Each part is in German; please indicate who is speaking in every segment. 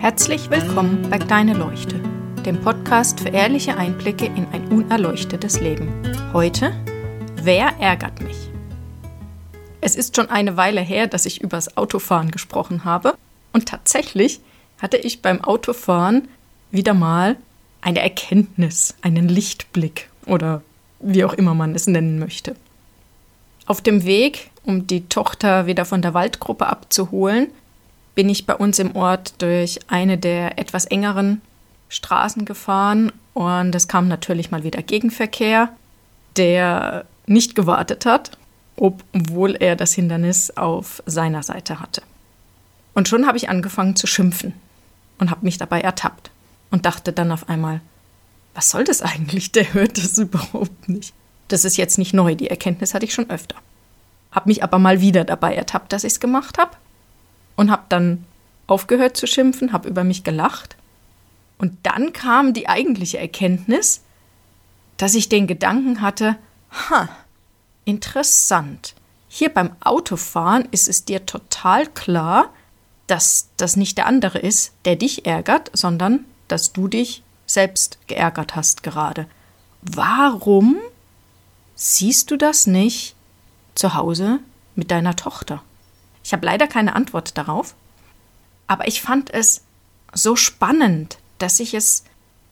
Speaker 1: Herzlich willkommen bei Kleine Leuchte, dem Podcast für ehrliche Einblicke in ein unerleuchtetes Leben. Heute, wer ärgert mich? Es ist schon eine Weile her, dass ich übers Autofahren gesprochen habe und tatsächlich hatte ich beim Autofahren wieder mal eine Erkenntnis, einen Lichtblick oder wie auch immer man es nennen möchte. Auf dem Weg, um die Tochter wieder von der Waldgruppe abzuholen, bin ich bei uns im Ort durch eine der etwas engeren Straßen gefahren und es kam natürlich mal wieder Gegenverkehr, der nicht gewartet hat, obwohl er das Hindernis auf seiner Seite hatte. Und schon habe ich angefangen zu schimpfen und habe mich dabei ertappt und dachte dann auf einmal, was soll das eigentlich? Der hört das überhaupt nicht. Das ist jetzt nicht neu, die Erkenntnis hatte ich schon öfter. Hab mich aber mal wieder dabei ertappt, dass ich es gemacht habe und hab dann aufgehört zu schimpfen, hab über mich gelacht. Und dann kam die eigentliche Erkenntnis, dass ich den Gedanken hatte, ha, interessant. Hier beim Autofahren ist es dir total klar, dass das nicht der andere ist, der dich ärgert, sondern dass du dich selbst geärgert hast gerade. Warum siehst du das nicht zu Hause mit deiner Tochter? Ich habe leider keine Antwort darauf, aber ich fand es so spannend, dass ich es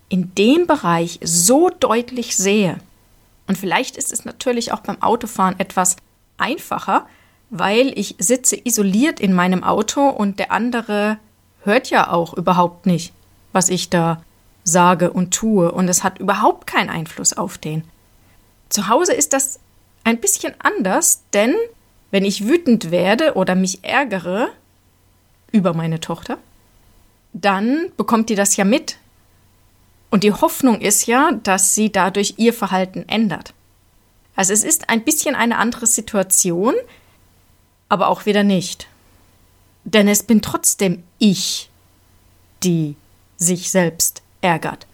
Speaker 1: in dem Bereich so deutlich sehe. Und vielleicht ist es natürlich auch beim Autofahren etwas einfacher, weil ich sitze isoliert in meinem Auto und der andere hört ja auch überhaupt nicht, was ich da sage und tue und es hat überhaupt keinen Einfluss auf den. Zu Hause ist das ein bisschen anders, denn wenn ich wütend werde oder mich ärgere über meine Tochter, dann bekommt die das ja mit. Und die Hoffnung ist ja, dass sie dadurch ihr Verhalten ändert. Also es ist ein bisschen eine andere Situation, aber auch wieder nicht. Denn es bin trotzdem ich, die sich selbst ärgert.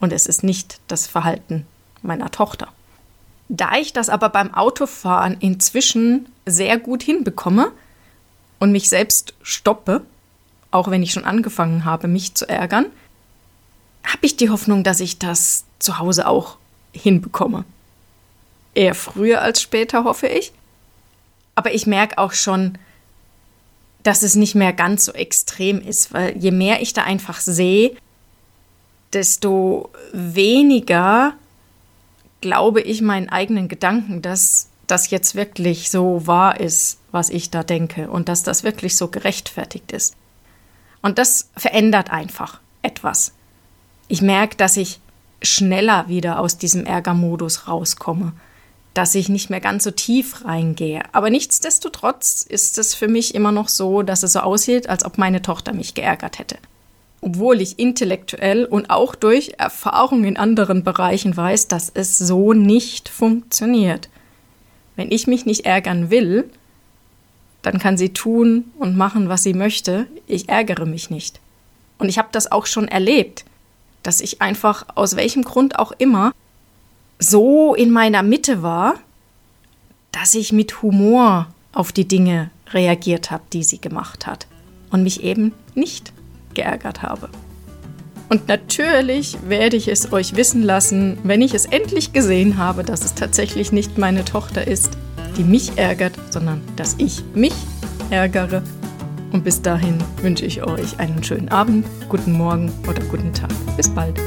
Speaker 1: Und es ist nicht das Verhalten meiner Tochter. Da ich das aber beim Autofahren inzwischen sehr gut hinbekomme und mich selbst stoppe, auch wenn ich schon angefangen habe, mich zu ärgern, habe ich die Hoffnung, dass ich das zu Hause auch hinbekomme. Eher früher als später, hoffe ich. Aber ich merke auch schon, dass es nicht mehr ganz so extrem ist, weil je mehr ich da einfach sehe, desto weniger glaube ich meinen eigenen Gedanken, dass das jetzt wirklich so wahr ist, was ich da denke und dass das wirklich so gerechtfertigt ist. Und das verändert einfach etwas. Ich merke, dass ich schneller wieder aus diesem Ärgermodus rauskomme, dass ich nicht mehr ganz so tief reingehe. Aber nichtsdestotrotz ist es für mich immer noch so, dass es so aussieht, als ob meine Tochter mich geärgert hätte obwohl ich intellektuell und auch durch Erfahrung in anderen Bereichen weiß, dass es so nicht funktioniert. Wenn ich mich nicht ärgern will, dann kann sie tun und machen, was sie möchte. Ich ärgere mich nicht. Und ich habe das auch schon erlebt, dass ich einfach aus welchem Grund auch immer so in meiner Mitte war, dass ich mit Humor auf die Dinge reagiert habe, die sie gemacht hat und mich eben nicht geärgert habe. Und natürlich werde ich es euch wissen lassen, wenn ich es endlich gesehen habe, dass es tatsächlich nicht meine Tochter ist, die mich ärgert, sondern dass ich mich ärgere. Und bis dahin wünsche ich euch einen schönen Abend, guten Morgen oder guten Tag. Bis bald.